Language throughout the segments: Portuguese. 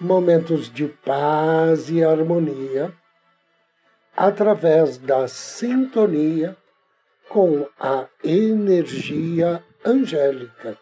momentos de paz e harmonia, através da sintonia com a energia angélica.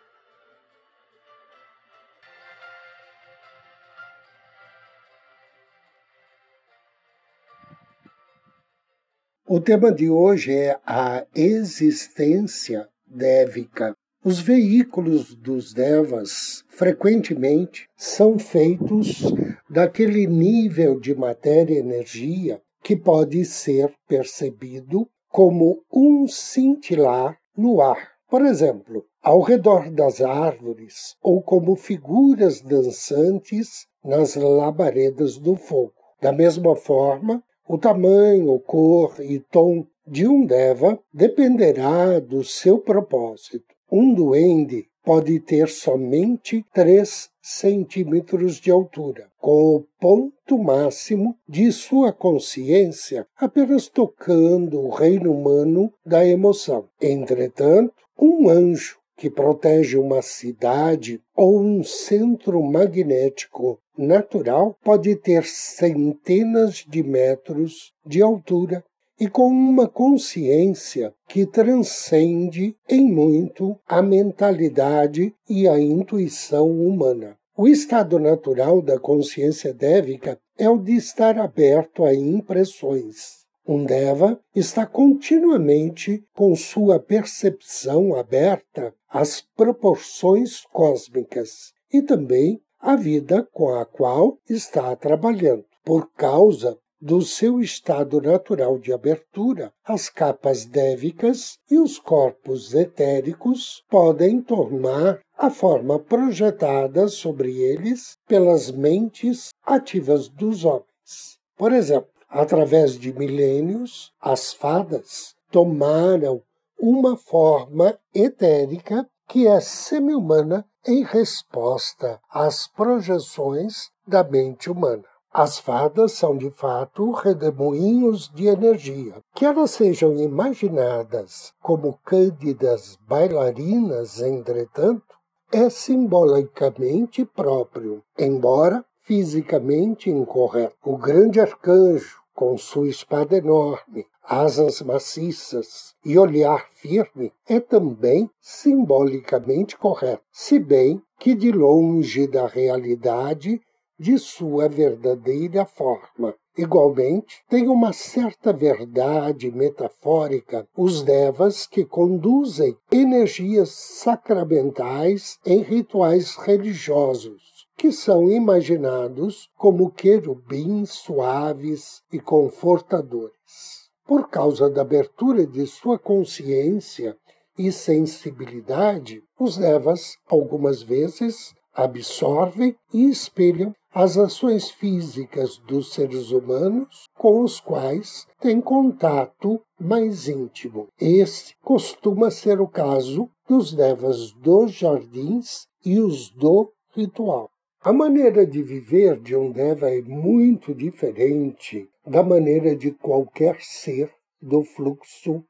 O tema de hoje é a existência dévica. Os veículos dos devas frequentemente são feitos daquele nível de matéria e energia que pode ser percebido como um cintilar no ar. Por exemplo, ao redor das árvores ou como figuras dançantes nas labaredas do fogo. Da mesma forma, o tamanho, cor e tom de um deva dependerá do seu propósito. Um duende pode ter somente 3 centímetros de altura, com o ponto máximo de sua consciência apenas tocando o reino humano da emoção. Entretanto, um anjo que protege uma cidade ou um centro magnético natural pode ter centenas de metros de altura e com uma consciência que transcende em muito a mentalidade e a intuição humana. O estado natural da consciência dévica é o de estar aberto a impressões um Deva está continuamente com sua percepção aberta às proporções cósmicas e também à vida com a qual está trabalhando. Por causa do seu estado natural de abertura, as capas dévicas e os corpos etéricos podem tomar a forma projetada sobre eles pelas mentes ativas dos homens. Por exemplo, Através de milênios, as fadas tomaram uma forma etérica que é semi-humana em resposta às projeções da mente humana. As fadas são de fato redemoinhos de energia. Que elas sejam imaginadas como cândidas bailarinas, entretanto, é simbolicamente próprio, embora fisicamente incorreto. O grande arcanjo, com sua espada enorme, asas maciças e olhar firme, é também simbolicamente correto, se bem que de longe da realidade de sua verdadeira forma. Igualmente, tem uma certa verdade metafórica os devas que conduzem energias sacramentais em rituais religiosos que são imaginados como querubins suaves e confortadores. Por causa da abertura de sua consciência e sensibilidade, os devas, algumas vezes, absorvem e espelham as ações físicas dos seres humanos com os quais têm contato mais íntimo. Esse costuma ser o caso dos devas dos jardins e os do ritual. A maneira de viver de um Deva é muito diferente da maneira de qualquer ser do fluxo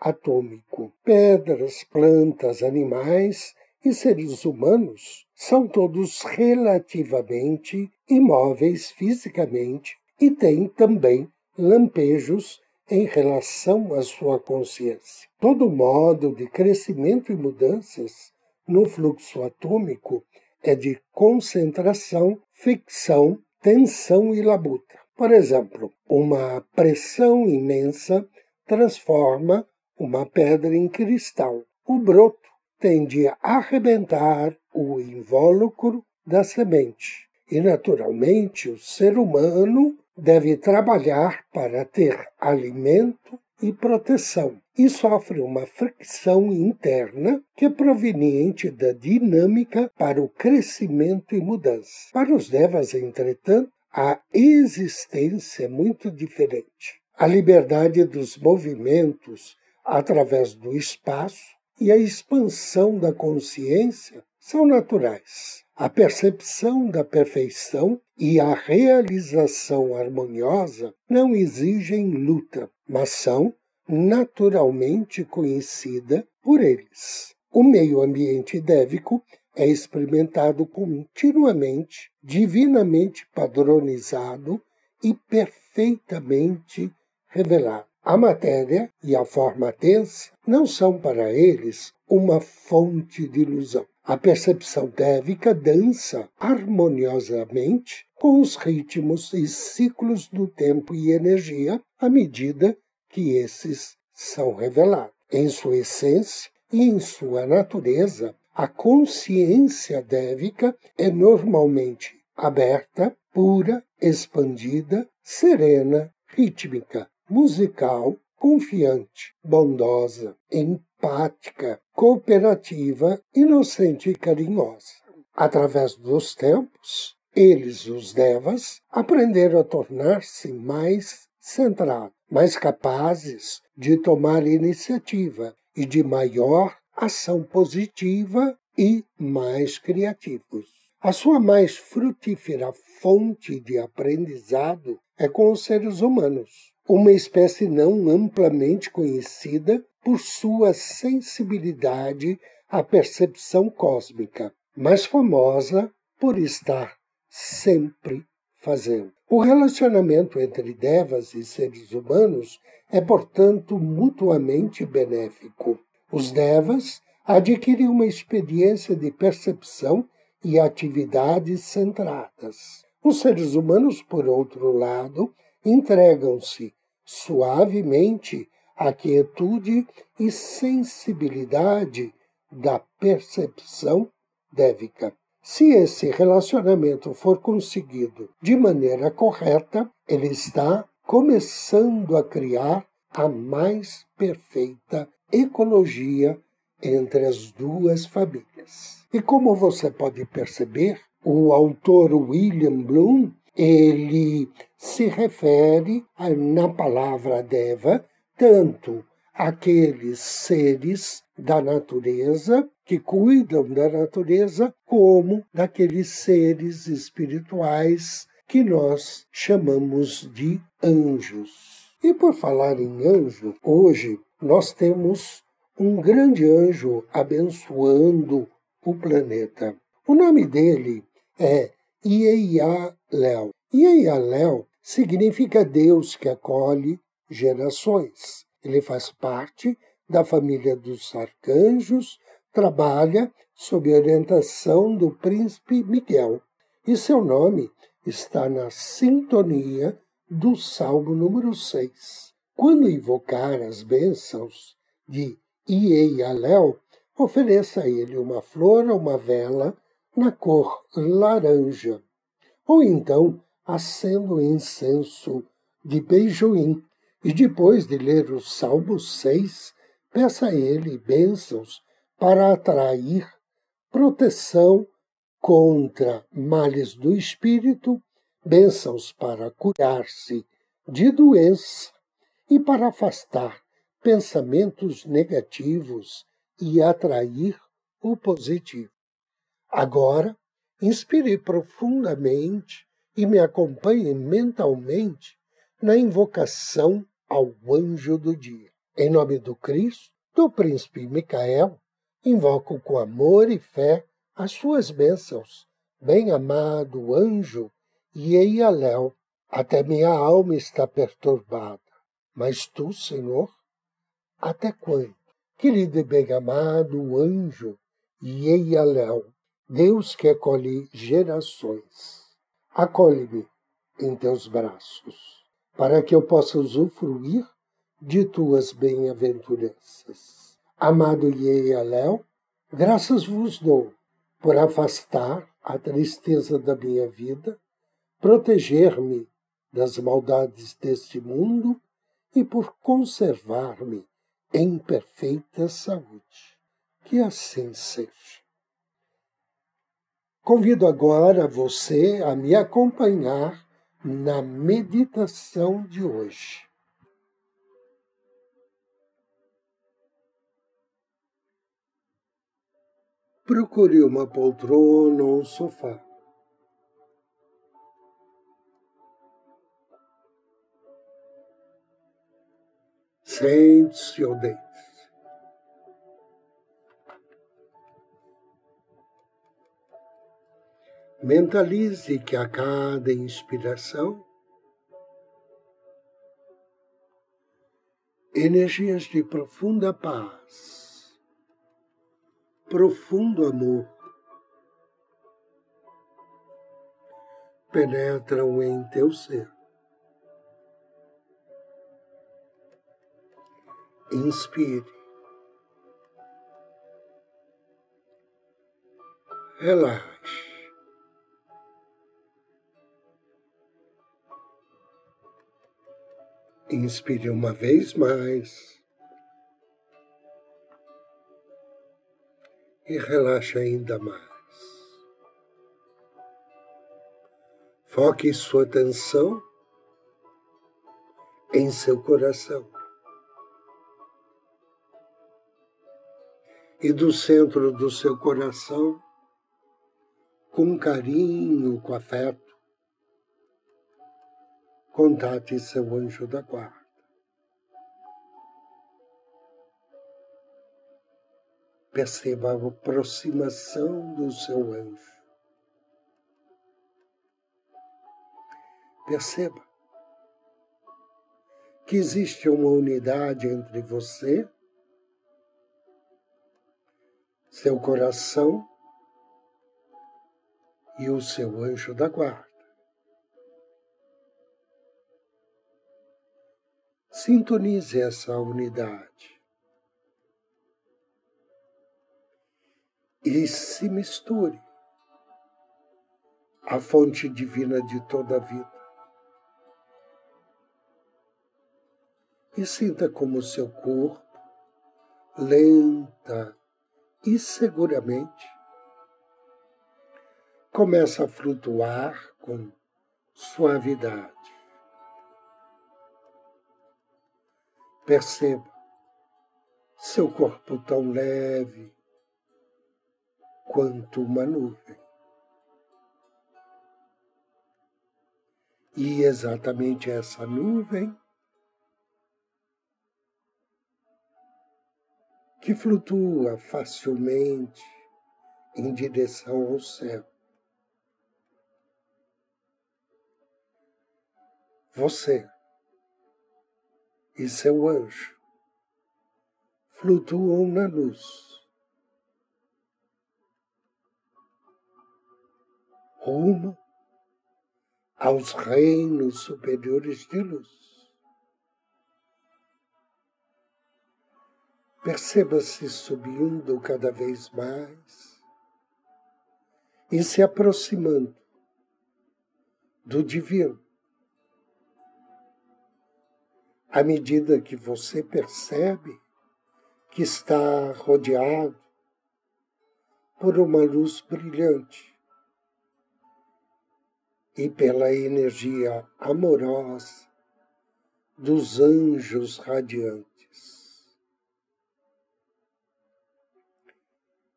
atômico. Pedras, plantas, animais e seres humanos são todos relativamente imóveis fisicamente e têm também lampejos em relação à sua consciência. Todo modo de crescimento e mudanças no fluxo atômico é de concentração, ficção, tensão e labuta. Por exemplo, uma pressão imensa transforma uma pedra em cristal. O broto tende a arrebentar o invólucro da semente. E, naturalmente, o ser humano deve trabalhar para ter alimento e proteção, e sofre uma fricção interna que é proveniente da dinâmica para o crescimento e mudança. Para os devas, entretanto, a existência é muito diferente. A liberdade dos movimentos através do espaço e a expansão da consciência são naturais. A percepção da perfeição e a realização harmoniosa não exigem luta, mas são naturalmente conhecida por eles. O meio ambiente dévico é experimentado continuamente, divinamente padronizado e perfeitamente revelado. A matéria e a forma tensa não são para eles uma fonte de ilusão. A percepção dévica dança harmoniosamente com os ritmos e ciclos do tempo e energia à medida que esses são revelados. Em sua essência e em sua natureza, a consciência dévica é normalmente aberta, pura, expandida, serena, rítmica, musical, confiante, bondosa, empática, cooperativa, inocente e carinhosa. Através dos tempos, eles, os devas, aprenderam a tornar-se mais centrados, mais capazes de tomar iniciativa e de maior ação positiva e mais criativos. A sua mais frutífera fonte de aprendizado é com os seres humanos, uma espécie não amplamente conhecida por sua sensibilidade à percepção cósmica, mas famosa por estar sempre fazendo. O relacionamento entre devas e seres humanos é, portanto, mutuamente benéfico. Os devas adquirem uma experiência de percepção e atividades centradas. Os seres humanos, por outro lado, entregam-se suavemente à quietude e sensibilidade da percepção dévica. Se esse relacionamento for conseguido de maneira correta, ele está começando a criar a mais perfeita ecologia entre as duas famílias. E como você pode perceber, o autor William Bloom ele se refere na palavra Deva tanto àqueles seres da natureza que cuidam da natureza, como daqueles seres espirituais que nós chamamos de anjos. E por falar em anjo, hoje nós temos um grande anjo abençoando o planeta. O nome dele é Ieialéu. Ieialéu significa Deus que acolhe gerações. Ele faz parte da família dos arcanjos, trabalha sob orientação do príncipe Miguel. E seu nome está na sintonia do Salmo número 6. Quando invocar as bênçãos de Ieialéu, ofereça a ele uma flor ou uma vela na cor laranja. Ou então acenda o incenso de beijoim e depois de ler o Salmo 6, peça a ele bênçãos para atrair proteção contra males do espírito, bênçãos para curar-se de doença e para afastar pensamentos negativos e atrair o positivo. Agora, inspire profundamente e me acompanhe mentalmente na invocação ao anjo do dia. Em nome do Cristo, do príncipe Micael, invoco com amor e fé as suas bênçãos, bem-amado anjo Ieialéu. Até minha alma está perturbada. Mas tu, Senhor, até quando? Querido e bem-amado anjo Ieialéu, Deus que acolhe gerações, acolhe-me em teus braços, para que eu possa usufruir de tuas bem-aventuranças. Amado Ieialéu, graças vos dou por afastar a tristeza da minha vida, proteger-me das maldades deste mundo e por conservar-me em perfeita saúde. Que assim seja. Convido agora você a me acompanhar na meditação de hoje. Procure uma poltrona ou um sofá. Sente-se ou deite. Mentalize que a cada inspiração, energias de profunda paz profundo amor penetram em teu ser. Inspire. Relaxe. Inspire uma vez mais. e relaxe ainda mais. Foque sua atenção em seu coração. E do centro do seu coração, com carinho, com afeto, contate seu anjo da guarda. Perceba a aproximação do seu anjo. Perceba que existe uma unidade entre você, seu coração e o seu anjo da guarda. Sintonize essa unidade. e se misture à fonte divina de toda a vida. E sinta como seu corpo, lenta e seguramente, começa a flutuar com suavidade. Perceba seu corpo tão leve, quanto uma nuvem. E exatamente essa nuvem que flutua facilmente em direção ao céu. Você e seu anjo flutuam na luz. rumo aos reinos superiores de luz. Perceba-se subindo cada vez mais e se aproximando do divino. À medida que você percebe que está rodeado por uma luz brilhante, e pela energia amorosa dos anjos radiantes.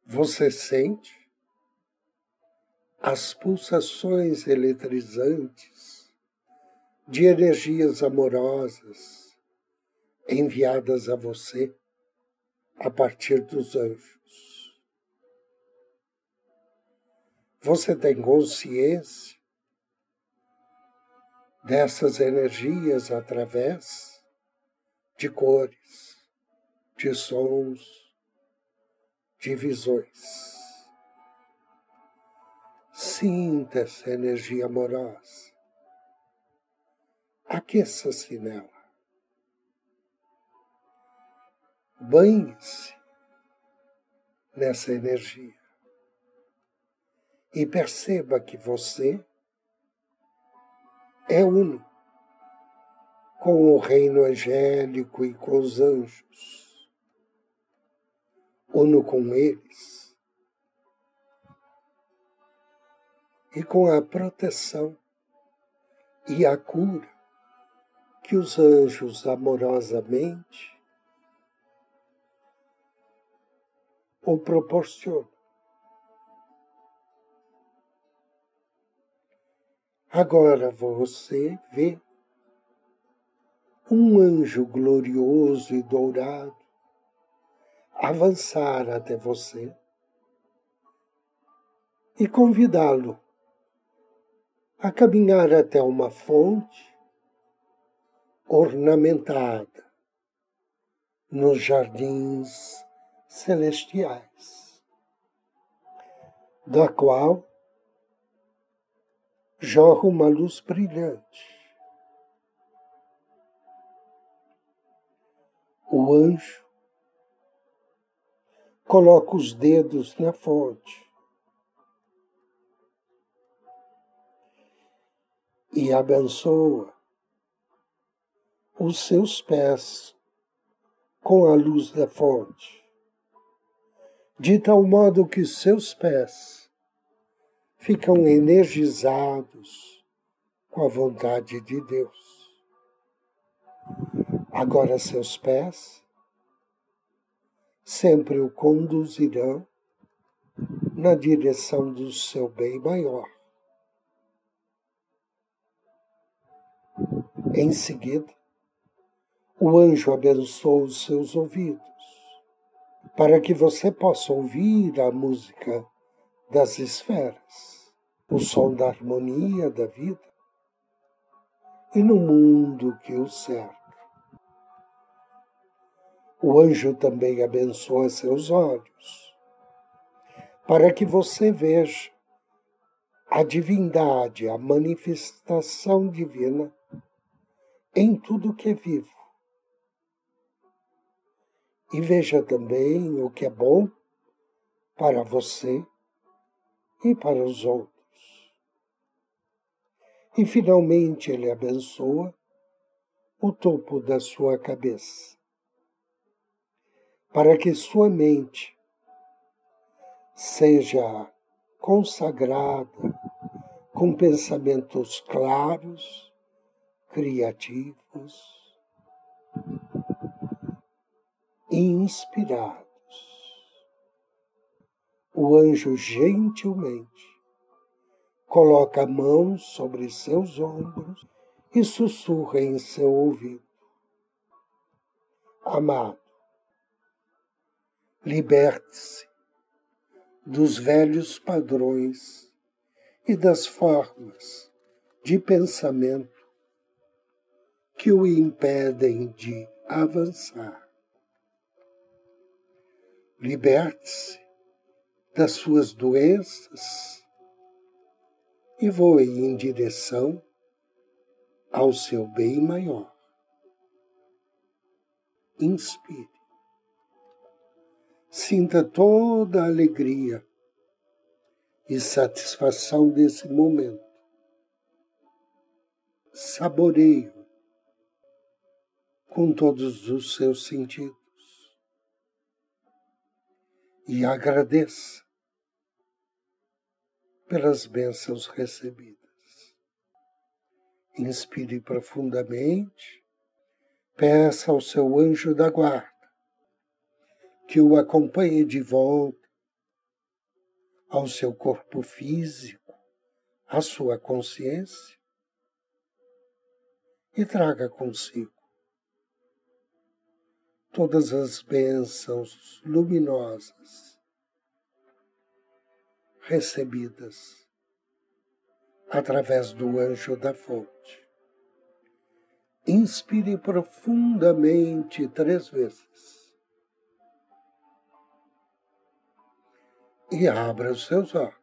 Você sente as pulsações eletrizantes de energias amorosas enviadas a você a partir dos anjos. Você tem consciência dessas energias através de cores, de sons, de visões. Sinta essa energia amorosa. Aqueça-se nela. Banhe-se nessa energia. E perceba que você é uno com o reino angélico e com os anjos, uno com eles, e com a proteção e a cura que os anjos amorosamente o proporcionam. Agora você vê um anjo glorioso e dourado avançar até você e convidá-lo a caminhar até uma fonte ornamentada nos jardins celestiais, da qual jorra uma luz brilhante. O anjo coloca os dedos na fonte e abençoa os seus pés com a luz da fonte, de tal modo que seus pés ficam energizados com a vontade de Deus. Agora seus pés sempre o conduzirão na direção do seu bem maior. Em seguida, o anjo abençoa os seus ouvidos, para que você possa ouvir a música das esferas, o som da harmonia da vida e no mundo que o cerca. O anjo também abençoa seus olhos, para que você veja a divindade, a manifestação divina em tudo que é vivo. E veja também o que é bom para você e para os outros. E finalmente ele abençoa o topo da sua cabeça, para que sua mente seja consagrada com pensamentos claros criativos inspirados. O anjo gentilmente coloca a mão sobre seus ombros e sussurra em seu ouvido: Amado, liberte-se dos velhos padrões e das formas de pensamento que o impedem de avançar. Liberte-se das suas doenças e voe em direção ao seu bem maior. Inspire. Sinta toda a alegria e satisfação desse momento. Saboreie com todos os seus sentidos e agradeça pelas bênçãos recebidas. Inspire profundamente, peça ao seu anjo da guarda que o acompanhe de volta ao seu corpo físico, à sua consciência e traga consigo todas as bênçãos luminosas recebidas através do anjo da fonte. Inspire profundamente três vezes e abra os seus olhos.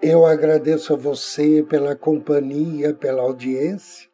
Eu agradeço a você pela companhia, pela audiência